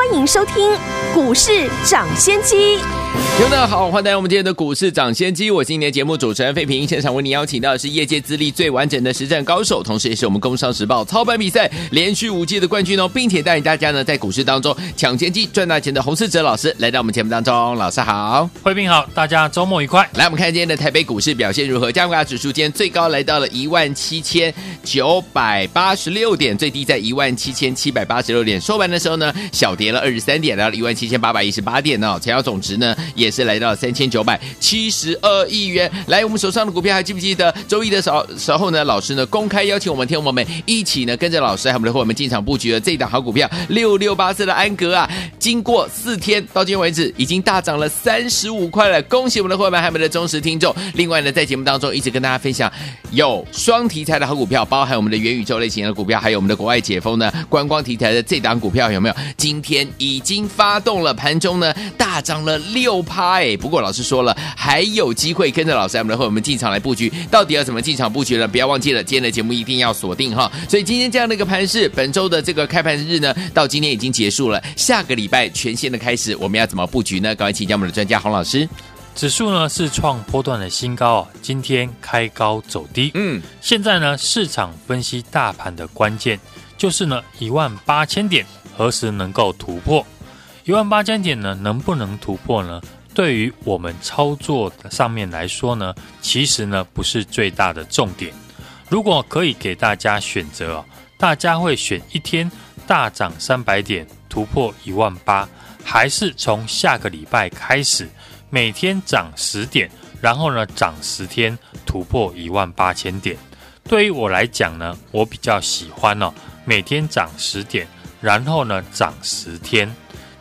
欢迎收听股市涨先机。听众好，欢迎来到我们今天的股市涨先机。我是今天的节目主持人费平，现场为您邀请到的是业界资历最完整的实战高手，同时也是我们工商时报操盘比赛连续五届的冠军哦，并且带领大家呢在股市当中抢先机赚大钱的洪世哲老师来到我们节目当中。老师好，费平好，大家周末愉快。来，我们看今天的台北股市表现如何？加权指数今天最高来到了一万七千九百八十六点，最低在一万七千七百八十六点，收盘的时候呢小跌了二十三点，来到一万七千八百一十八点哦，成交总值呢也是来到三千九百七十二亿元。来，我们手上的股票还记不记得？周一的时候时候呢，老师呢公开邀请我们听友们一起呢跟着老师还有我们的伙伴们进场布局的这一档好股票六六八四的安格啊，经过四天到今天为止已经大涨了三十五块了，恭喜我们的伙伴们还有我们的忠实听众。另外呢，在节目当中一直跟大家分享有双题材的好股票，包含我们的元宇宙类型的股票，还有我们的国外解封呢观光题材的这档股票有没有？今天天已经发动了，盘中呢大涨了六趴哎。不过老师说了，还有机会跟着老师我们的伙伴们进场来布局。到底要怎么进场布局呢？不要忘记了，今天的节目一定要锁定哈。所以今天这样的一个盘势，本周的这个开盘日呢，到今天已经结束了。下个礼拜全线的开始，我们要怎么布局呢？赶快请教我们的专家洪老师。指数呢是创波段的新高啊，今天开高走低。嗯，现在呢市场分析大盘的关键就是呢一万八千点何时能够突破？一万八千点呢能不能突破呢？对于我们操作的上面来说呢，其实呢不是最大的重点。如果可以给大家选择，大家会选一天大涨三百点突破一万八，还是从下个礼拜开始每天涨十点，然后呢涨十天突破一万八千点？对于我来讲呢，我比较喜欢哦，每天涨十点，然后呢涨十天。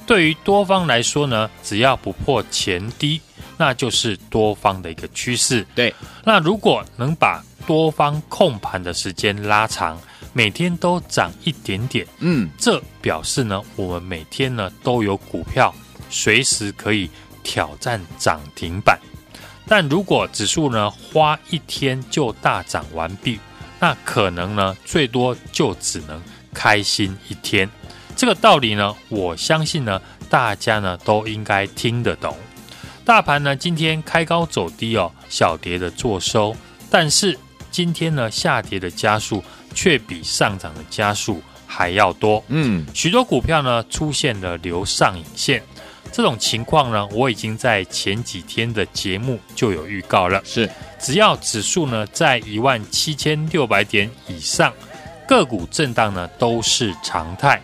对于多方来说呢，只要不破前低，那就是多方的一个趋势。对，那如果能把多方控盘的时间拉长，每天都涨一点点，嗯，这表示呢，我们每天呢都有股票随时可以挑战涨停板。但如果指数呢花一天就大涨完毕，那可能呢最多就只能开心一天。这个道理呢，我相信呢，大家呢都应该听得懂。大盘呢今天开高走低哦，小跌的做收，但是今天呢下跌的加速却比上涨的加速还要多。嗯，许多股票呢出现了留上影线，这种情况呢，我已经在前几天的节目就有预告了。是，只要指数呢在一万七千六百点以上，个股震荡呢都是常态。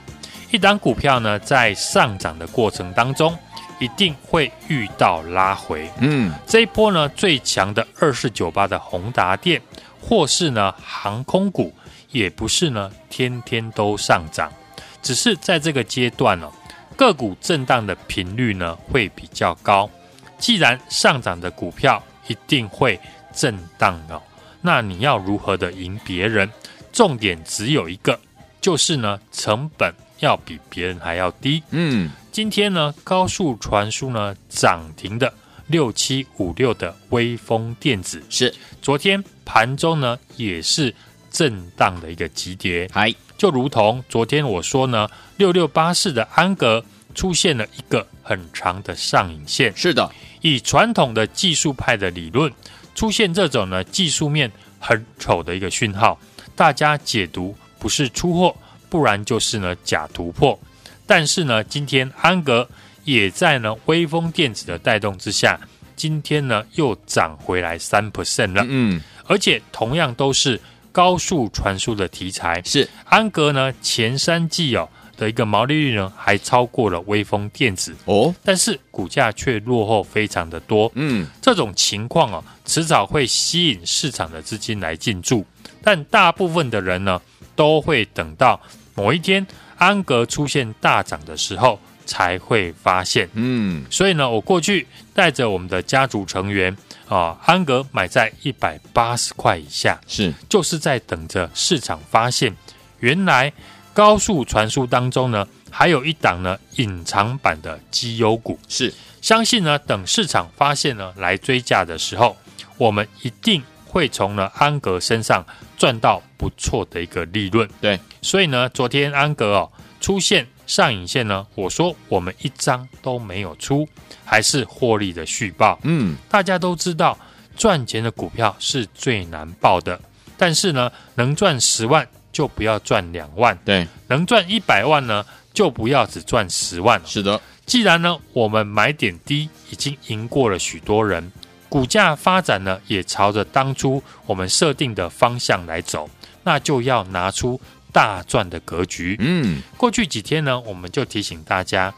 一档股票呢，在上涨的过程当中，一定会遇到拉回。嗯，这一波呢，最强的二四九八的宏达电，或是呢航空股，也不是呢天天都上涨，只是在这个阶段呢，个股震荡的频率呢会比较高。既然上涨的股票一定会震荡哦，那你要如何的赢别人？重点只有一个，就是呢成本。要比别人还要低。嗯，今天呢，高速传输呢涨停的六七五六的微风电子是昨天盘中呢也是震荡的一个急跌。嗨，就如同昨天我说呢，六六八四的安格出现了一个很长的上影线。是的，以传统的技术派的理论，出现这种呢技术面很丑的一个讯号，大家解读不是出货。不然就是呢假突破，但是呢，今天安格也在呢微风电子的带动之下，今天呢又涨回来三 percent 了。嗯，而且同样都是高速传输的题材，是安格呢前三季哦的一个毛利率呢还超过了微风电子哦，但是股价却落后非常的多。嗯，这种情况啊，迟早会吸引市场的资金来进驻，但大部分的人呢。都会等到某一天安格出现大涨的时候才会发现。嗯，所以呢，我过去带着我们的家族成员啊，安格买在一百八十块以下，是就是在等着市场发现，原来高速传输当中呢，还有一档呢隐藏版的绩优股。是，相信呢，等市场发现呢来追价的时候，我们一定会从呢安格身上赚到不错的一个利润。对，所以呢，昨天安格哦出现上影线呢，我说我们一张都没有出。还是获利的续报。嗯，大家都知道赚钱的股票是最难报的，但是呢，能赚十万就不要赚两万，对，能赚一百万呢就不要只赚十万。是的，既然呢我们买点低，已经赢过了许多人，股价发展呢也朝着当初我们设定的方向来走，那就要拿出大赚的格局。嗯，过去几天呢，我们就提醒大家。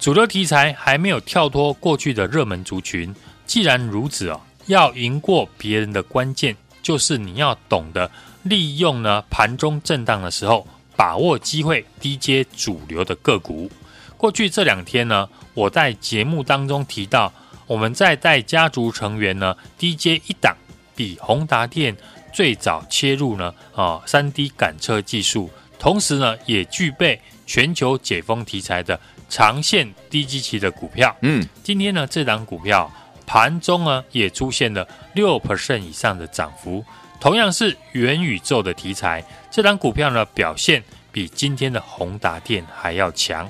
主流题材还没有跳脱过去的热门族群。既然如此哦，要赢过别人的关键，就是你要懂得利用呢盘中震荡的时候，把握机会低接主流的个股。过去这两天呢，我在节目当中提到，我们在带家族成员呢低接一档，比宏达电最早切入呢啊三 D 感测技术，同时呢也具备全球解封题材的。长线低基期的股票，嗯，今天呢，这档股票盘中呢也出现了六 percent 以上的涨幅，同样是元宇宙的题材，这档股票呢表现比今天的宏达电还要强，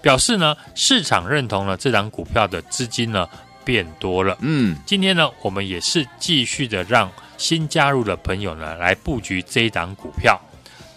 表示呢市场认同了这档股票的资金呢变多了，嗯，今天呢我们也是继续的让新加入的朋友呢来布局这一档股票，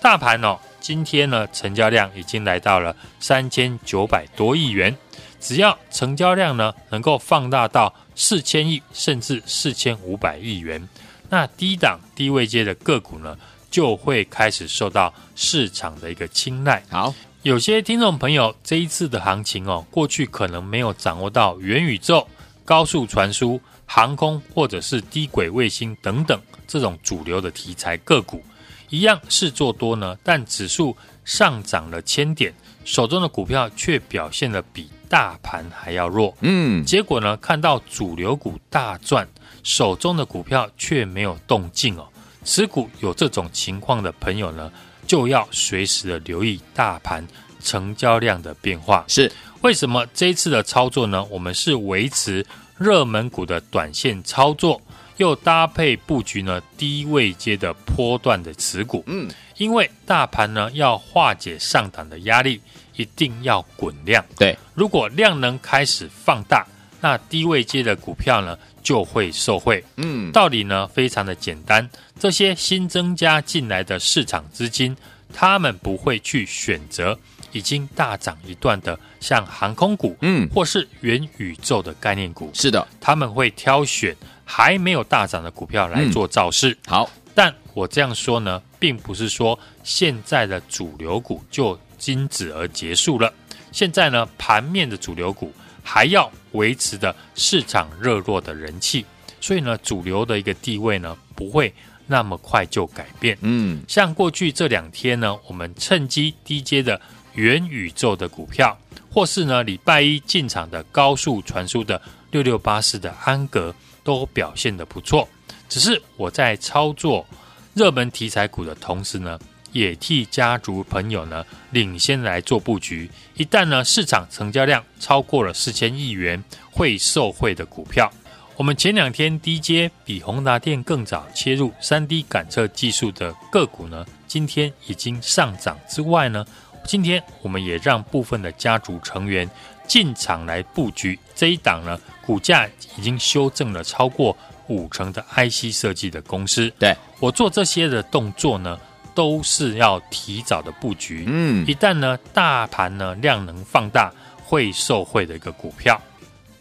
大盘哦。今天呢，成交量已经来到了三千九百多亿元。只要成交量呢能够放大到四千亿，甚至四千五百亿元，那低档低位阶的个股呢就会开始受到市场的一个青睐。好，有些听众朋友这一次的行情哦，过去可能没有掌握到元宇宙、高速传输、航空或者是低轨卫星等等这种主流的题材个股。一样是做多呢，但指数上涨了千点，手中的股票却表现的比大盘还要弱。嗯，结果呢，看到主流股大赚，手中的股票却没有动静哦。持股有这种情况的朋友呢，就要随时的留意大盘成交量的变化。是为什么这一次的操作呢？我们是维持热门股的短线操作。又搭配布局呢低位阶的波段的持股，嗯，因为大盘呢要化解上档的压力，一定要滚量。对，如果量能开始放大，那低位阶的股票呢就会受惠。嗯，道理呢非常的简单，这些新增加进来的市场资金，他们不会去选择已经大涨一段的像航空股，嗯，或是元宇宙的概念股。是的，他们会挑选。还没有大涨的股票来做造势。嗯，好，但我这样说呢，并不是说现在的主流股就仅止而结束了。现在呢，盘面的主流股还要维持的市场热络的人气，所以呢，主流的一个地位呢，不会那么快就改变。嗯，像过去这两天呢，我们趁机低阶的元宇宙的股票，或是呢，礼拜一进场的高速传输的六六八四的安格。都表现的不错，只是我在操作热门题材股的同时呢，也替家族朋友呢领先来做布局。一旦呢市场成交量超过了四千亿元，会受惠的股票，我们前两天低阶比宏达电更早切入三 D 感测技术的个股呢，今天已经上涨之外呢，今天我们也让部分的家族成员进场来布局这一档呢。股价已经修正了超过五成的 IC 设计的公司，对，我做这些的动作呢，都是要提早的布局。嗯，一旦呢大盘呢量能放大，会受惠的一个股票。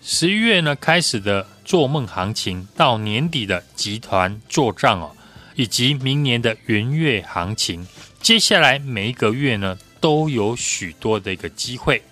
十一月呢开始的做梦行情，到年底的集团做账哦，以及明年的元月行情，接下来每一个月呢都有许多的一个机会。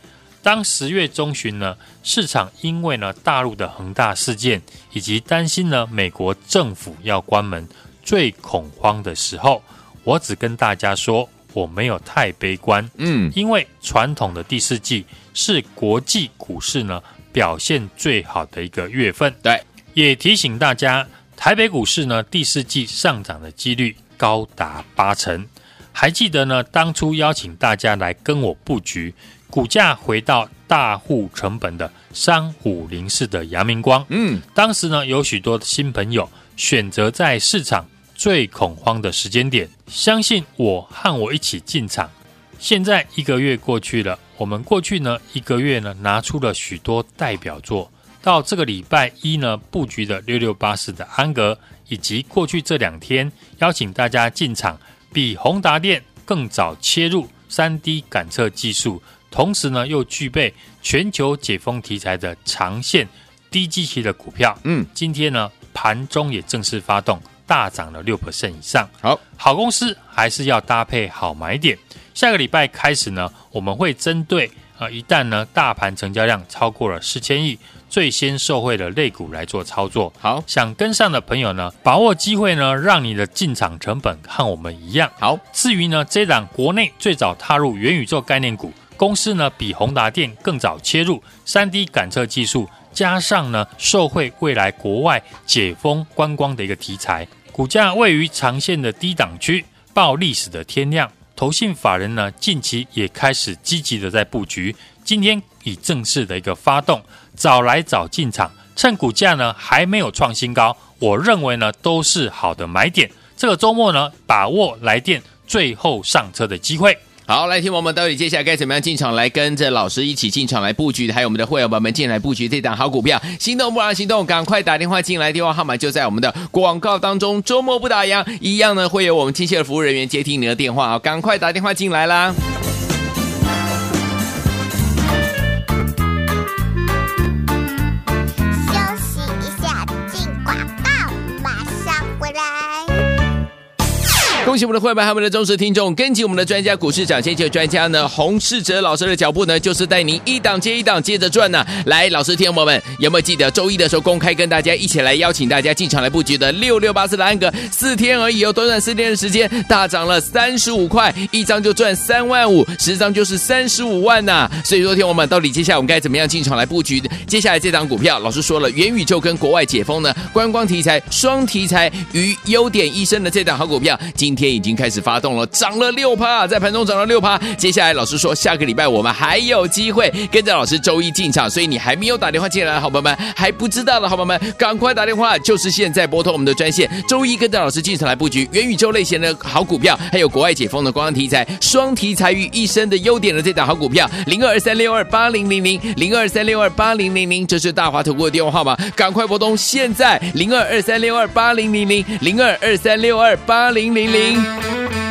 当十月中旬呢，市场因为呢大陆的恒大事件，以及担心呢美国政府要关门，最恐慌的时候，我只跟大家说我没有太悲观，嗯，因为传统的第四季是国际股市呢表现最好的一个月份，对，也提醒大家，台北股市呢第四季上涨的几率高达八成。还记得呢，当初邀请大家来跟我布局，股价回到大户成本的三五零四的阳明光。嗯，当时呢有许多的新朋友选择在市场最恐慌的时间点，相信我和我一起进场。现在一个月过去了，我们过去呢一个月呢拿出了许多代表作，到这个礼拜一呢布局的六六八四的安格，以及过去这两天邀请大家进场。比宏达电更早切入三 D 感测技术，同时呢又具备全球解封题材的长线低基期的股票，嗯，今天呢盘中也正式发动，大涨了六 percent 以上。好，好公司还是要搭配好买点。下个礼拜开始呢，我们会针对啊，一旦呢大盘成交量超过了四千亿。最先受惠的类股来做操作，好，想跟上的朋友呢，把握机会呢，让你的进场成本和我们一样。好，至于呢，这档国内最早踏入元宇宙概念股公司呢，比宏达电更早切入 3D 感测技术，加上呢，受惠未来国外解封观光的一个题材，股价位于长线的低档区，报历史的天量。投信法人呢，近期也开始积极的在布局，今天已正式的一个发动。早来早进场，趁股价呢还没有创新高，我认为呢都是好的买点。这个周末呢，把握来电最后上车的机会。好，来听我们到底接下来该怎么样进场来跟着老师一起进场来布局，还有我们的会员朋友们进来布局这档好股票，心动不让行动，赶快打电话进来，电话号码就在我们的广告当中。周末不打烊，一样呢会有我们亲切的服务人员接听你的电话啊，赶快打电话进来啦。恭喜我们的会员还有我们的忠实听众，跟紧我们的专家股市长先机专家呢，洪世哲老师的脚步呢，就是带您一档接一档接着赚呢。来，老师听友们有没有记得周一的时候公开跟大家一起来邀请大家进场来布局的六六八四的安格，四天而已哦，短短四天的时间大涨了三十五块，一张就赚三万五，十张就是三十五万呐。所以说，听友们到底接下来我们该怎么样进场来布局？接下来这档股票，老师说了，元宇宙跟国外解封呢，观光题材双题材与优点一生的这档好股票，今天天已经开始发动了，涨了六趴，在盘中涨了六趴。接下来老师说，下个礼拜我们还有机会跟着老师周一进场，所以你还没有打电话进来的好朋友们，还不知道的好朋友们，赶快打电话，就是现在拨通我们的专线，周一跟着老师进场来布局元宇宙类型的好股票，还有国外解封的观光题材，双题材于一身的优点的这档好股票，零二三六二八零零零零二三六二八零零零，这是大华投顾的电话号码，赶快拨通，现在零二二三六二八零零零零二二三六二八零零零。每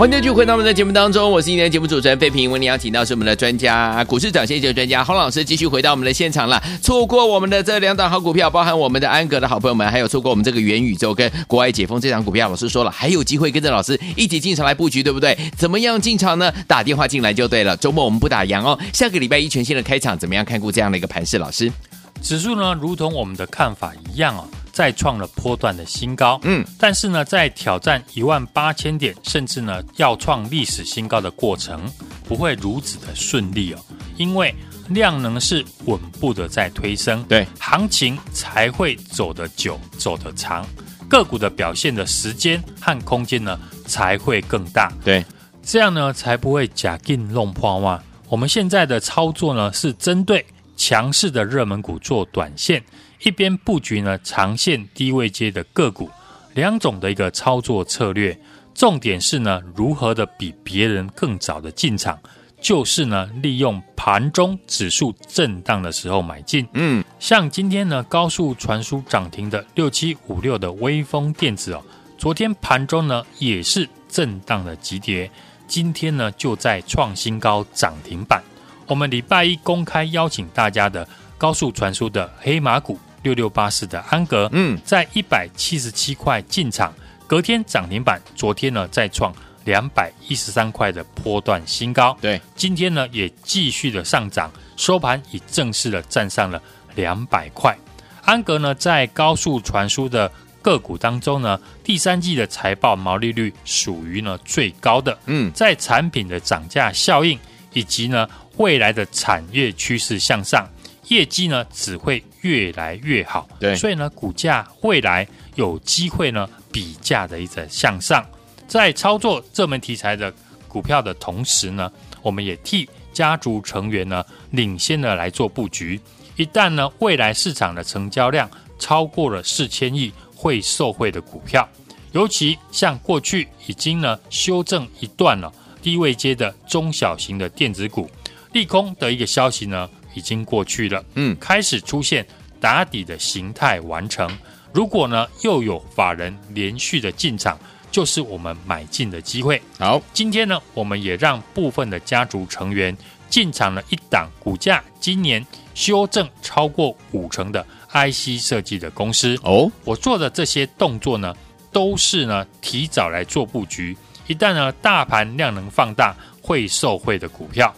欢迎继续回到我们的节目当中，我是今天的节目主持人费平。为你邀请到是我们的专家，股市涨先机的专家洪老师，继续回到我们的现场了。错过我们的这两档好股票，包含我们的安格的好朋友们，还有错过我们这个元宇宙跟国外解封这档股票，老师说了，还有机会跟着老师一起进场来布局，对不对？怎么样进场呢？打电话进来就对了。周末我们不打烊哦。下个礼拜一全新的开场，怎么样看顾这样的一个盘势？老师，指数呢，如同我们的看法一样哦。再创了波段的新高，嗯，但是呢，在挑战一万八千点，甚至呢要创历史新高的过程，不会如此的顺利哦，因为量能是稳步的在推升，对，行情才会走得久，走得长，个股的表现的时间和空间呢才会更大，对，这样呢才不会假进弄破哇。我们现在的操作呢是针对强势的热门股做短线。一边布局呢，长线低位接的个股，两种的一个操作策略，重点是呢，如何的比别人更早的进场，就是呢，利用盘中指数震荡的时候买进。嗯，像今天呢，高速传输涨停的六七五六的微风电子哦，昨天盘中呢也是震荡的急跌，今天呢就在创新高涨停板。我们礼拜一公开邀请大家的高速传输的黑马股。六六八四的安格，嗯，在一百七十七块进场，隔天涨停板，昨天呢再创两百一十三块的波段新高，对，今天呢也继续的上涨，收盘已正式的站上了两百块。安格呢在高速传输的个股当中呢，第三季的财报毛利率属于呢最高的，嗯，在产品的涨价效应以及呢未来的产业趋势向上。业绩呢只会越来越好，对，所以呢股价未来有机会呢比价的一个向上。在操作这门题材的股票的同时呢，我们也替家族成员呢领先的来做布局。一旦呢未来市场的成交量超过了四千亿，会受惠的股票，尤其像过去已经呢修正一段了低位阶的中小型的电子股，利空的一个消息呢。已经过去了，嗯，开始出现打底的形态完成。如果呢又有法人连续的进场，就是我们买进的机会。好，今天呢我们也让部分的家族成员进场了一档股价今年修正超过五成的 IC 设计的公司。哦，我做的这些动作呢，都是呢提早来做布局。一旦呢大盘量能放大，会受惠的股票。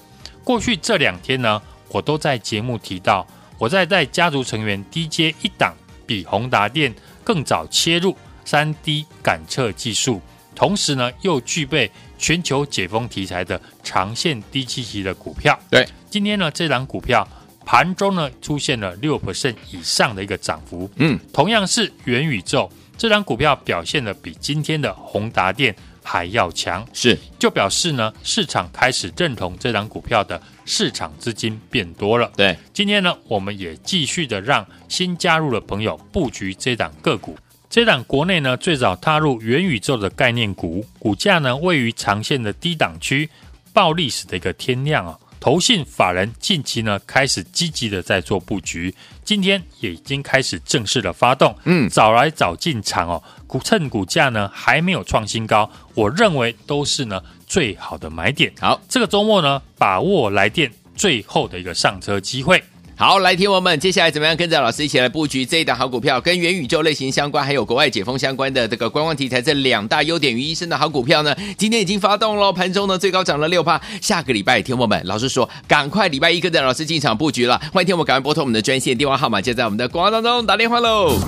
过去这两天呢。我都在节目提到，我在带家族成员低阶一档，比宏达电更早切入三 D 感测技术，同时呢又具备全球解封题材的长线低基期的股票。对，今天呢这档股票盘中呢出现了六 percent 以上的一个涨幅。嗯，同样是元宇宙，这档股票表现的比今天的宏达电还要强，是就表示呢市场开始认同这档股票的。市场资金变多了，对。今天呢，我们也继续的让新加入的朋友布局这档个股。这档国内呢最早踏入元宇宙的概念股，股价呢位于长线的低档区，报历史的一个天量啊。投信法人近期呢开始积极的在做布局，今天也已经开始正式的发动，嗯，早来早进场哦。股趁股价呢还没有创新高，我认为都是呢。最好的买点。好，这个周末呢，把握来电最后的一个上车机会。好，来听我们接下来怎么样跟着老师一起来布局这一档好股票，跟元宇宙类型相关，还有国外解封相关的这个观光题材，这两大优点于一身的好股票呢？今天已经发动了，盘中呢最高涨了六趴。下个礼拜听我们，老师说赶快礼拜一跟着老师进场布局了。欢迎听我们赶快拨通我们的专线电话号码，就在我们的广告当中打电话喽。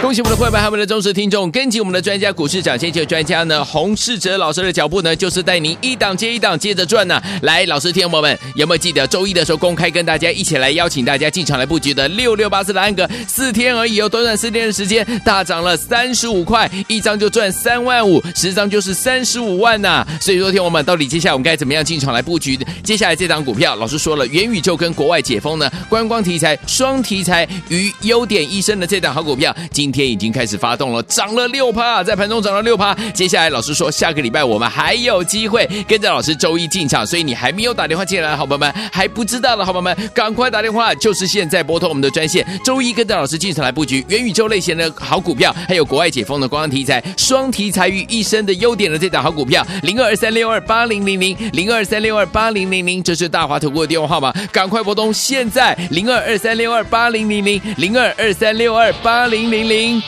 恭喜我们的会员，还有我们的忠实听众，跟紧我们的专家股市长先机的专家呢，洪世哲老师的脚步呢，就是带您一档接一档接着赚呢、来，老师听我们有没有记得周一的时候公开跟大家一起来邀请大家进场来布局的六六八四的安格，四天而已哦，短短四天的时间大涨了三十五块，一张就赚三万五，十张就是三十五万呐、所以说，听我们到底接下来我们该怎么样进场来布局？接下来这档股票，老师说了，元宇宙跟国外解封呢，观光题材双题材与优点一身的这档好股票，今天已经开始发动了，涨了六趴，在盘中涨了六趴。接下来老师说，下个礼拜我们还有机会跟着老师周一进场，所以你还没有打电话进来的好朋友们，还不知道的好朋友们，赶快打电话，就是现在拨通我们的专线，周一跟着老师进场来布局元宇宙类型的好股票，还有国外解封的光题材，双题材于一身的优点的这档好股票，零二三六二八零零零零二三六二八零零零，这是大华投顾的电话号码，赶快拨通，现在零二二三六二八零零零零二二三六二八零零零。危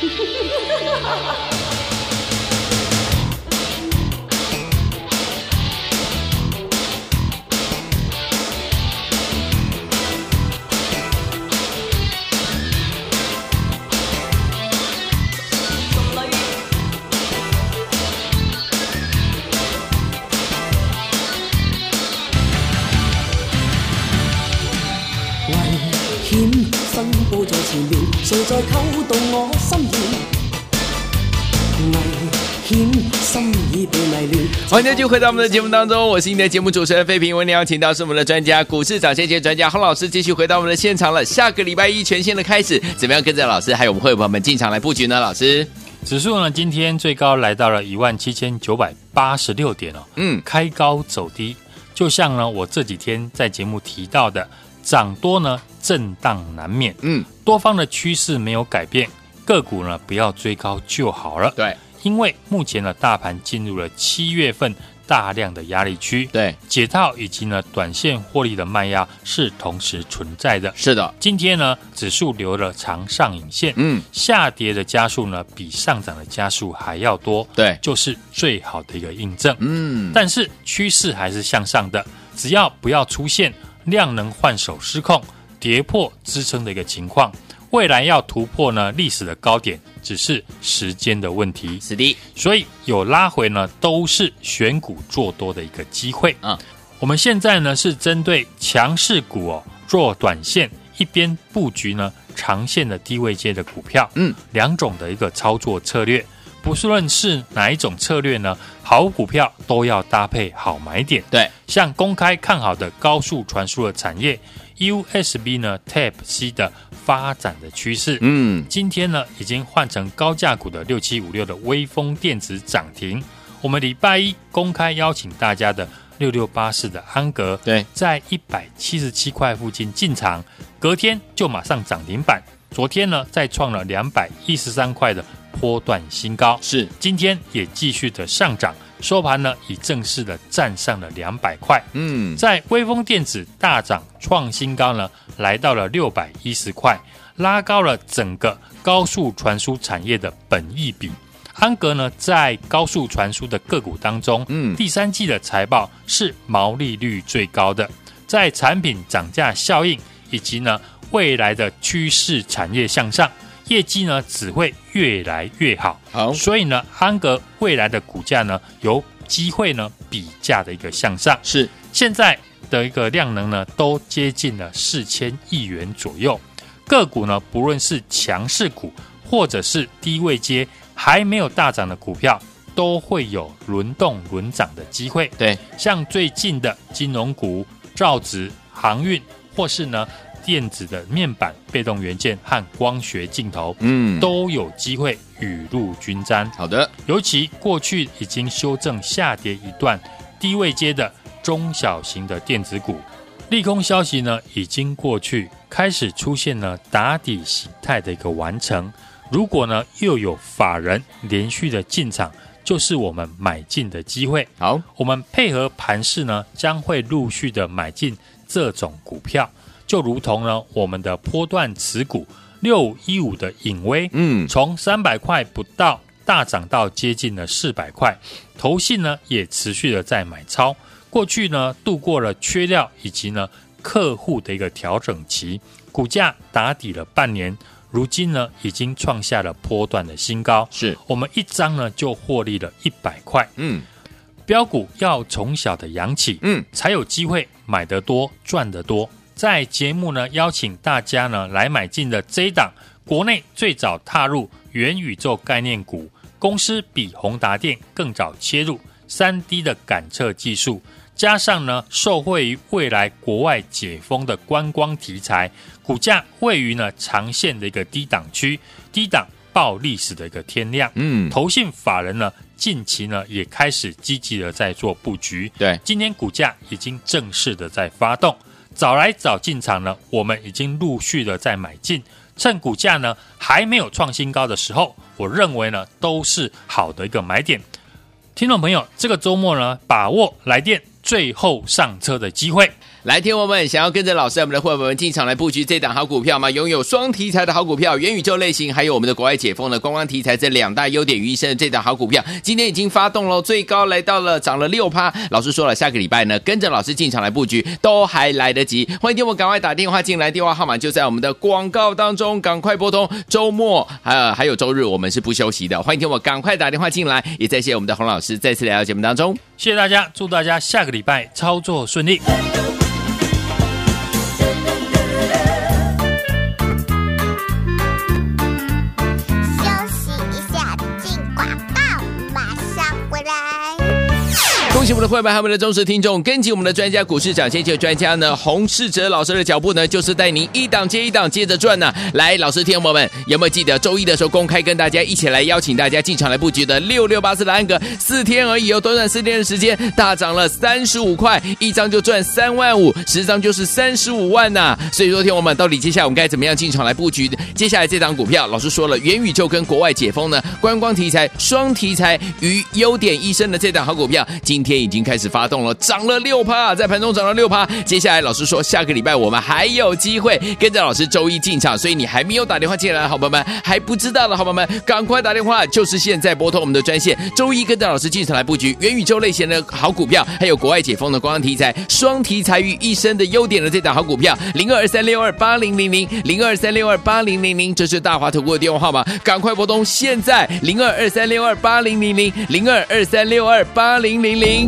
谁在扣动我心弦？危险心已被迷乱。欢迎继续回到我们的节目当中，我是你的节目主持人费平。为你邀请到是我们的专家，股市涨先机专家洪老师，继续回到我们的现场了。下个礼拜一全新的开始，怎么样跟着老师还有我们会员朋友们进场来布局呢？老师，指数呢今天最高来到了一万七千九百八十六点哦，嗯，开高走低，就像呢我这几天在节目提到的。涨多呢，震荡难免。嗯，多方的趋势没有改变，个股呢不要追高就好了。对，因为目前的大盘进入了七月份大量的压力区。对，解套以及呢短线获利的卖压是同时存在的。是的，今天呢指数留了长上影线，嗯，下跌的加速呢比上涨的加速还要多。对，就是最好的一个印证。嗯，但是趋势还是向上的，只要不要出现。量能换手失控，跌破支撑的一个情况，未来要突破呢历史的高点，只是时间的问题。是的，所以有拉回呢，都是选股做多的一个机会。嗯，我们现在呢是针对强势股哦做短线，一边布局呢长线的低位阶的股票。嗯，两种的一个操作策略。不论是哪一种策略呢，好股票都要搭配好买点。对，像公开看好的高速传输的产业，USB 呢 Type C 的发展的趋势。嗯，今天呢已经换成高价股的六七五六的微风电子涨停。我们礼拜一公开邀请大家的六六八四的安格，对，在一百七十七块附近进场，隔天就马上涨停板。昨天呢再创了两百一十三块的。波段新高是，今天也继续的上涨，收盘呢已正式的站上了两百块。嗯，在威风电子大涨创新高呢，来到了六百一十块，拉高了整个高速传输产业的本益比。安格呢，在高速传输的个股当中，嗯，第三季的财报是毛利率最高的，在产品涨价效应以及呢未来的趋势产业向上。业绩呢只会越来越好，好，所以呢，安格未来的股价呢有机会呢比价的一个向上，是。现在的一个量能呢都接近了四千亿元左右，个股呢不论是强势股或者是低位阶还没有大涨的股票，都会有轮动轮涨的机会。对，像最近的金融股、造纸、航运，或是呢。电子的面板、被动元件和光学镜头，嗯，都有机会雨露均沾。好的，尤其过去已经修正下跌一段低位阶的中小型的电子股，利空消息呢已经过去，开始出现了打底形态的一个完成。如果呢又有法人连续的进场，就是我们买进的机会。好，我们配合盘势呢，将会陆续的买进这种股票。就如同呢，我们的波段持股六五一五的影威，嗯，从三百块不到大涨到接近了四百块，投信呢也持续的在买超。过去呢度过了缺料以及呢客户的一个调整期，股价打底了半年，如今呢已经创下了波段的新高。是我们一张呢就获利了一百块。嗯，标股要从小的养起，嗯，才有机会买得多赚得多。在节目呢，邀请大家呢来买进的这一档，国内最早踏入元宇宙概念股，公司比宏达电更早切入三 D 的感测技术，加上呢，受惠于未来国外解封的观光题材，股价位于呢长线的一个低档区，低档报历史的一个天量。嗯，投信法人呢近期呢也开始积极的在做布局。对，今天股价已经正式的在发动，早来早进场呢，我们已经陆续的在买进，趁股价呢还没有创新高的时候，我认为呢都是好的一个买点。听众朋友，这个周末呢，把握来电。最后上车的机会。来，听我们想要跟着老师，我们的伙伴们进场来布局这档好股票吗？拥有双题材的好股票，元宇宙类型，还有我们的国外解封的观光题材，这两大优点于一身的这档好股票，今天已经发动了，最高来到了涨了六趴。老师说了，下个礼拜呢，跟着老师进场来布局都还来得及。欢迎听我赶快打电话进来，电话号码就在我们的广告当中，赶快拨通。周末还有还有周日，我们是不休息的。欢迎听我赶快打电话进来，也再谢我们的洪老师再次来到节目当中。谢谢大家，祝大家下个礼拜操作顺利。喜我们的会员，还有我们的忠实听众，跟紧我们的专家股市长先机专家呢，洪世哲老师的脚步呢，就是带您一档接一档接着赚呢。来，老师听友们有没有记得周一的时候公开跟大家一起来邀请大家进场来布局的六六八四的安格，四天而已哦，短短四天的时间大涨了三十五块，一张就赚三万五，十张就是三十五万呐。所以说，听友们到底接下来我们该怎么样进场来布局？接下来这档股票，老师说了，元宇宙跟国外解封呢，观光题材双题材与优点一身的这档好股票，今天。已经开始发动了，涨了六趴，在盘中涨了六趴。接下来老师说，下个礼拜我们还有机会跟着老师周一进场，所以你还没有打电话进来的好朋友们，还不知道的好朋友们，赶快打电话，就是现在拨通我们的专线，周一跟着老师进场来布局元宇宙类型的好股票，还有国外解封的观光题材，双题材于一身的优点的这档好股票，零二三六二八零零零零二三六二八零零零，这是大华投顾的电话号码，赶快拨通，现在零二二三六二八零零零零二二三六二八零零零。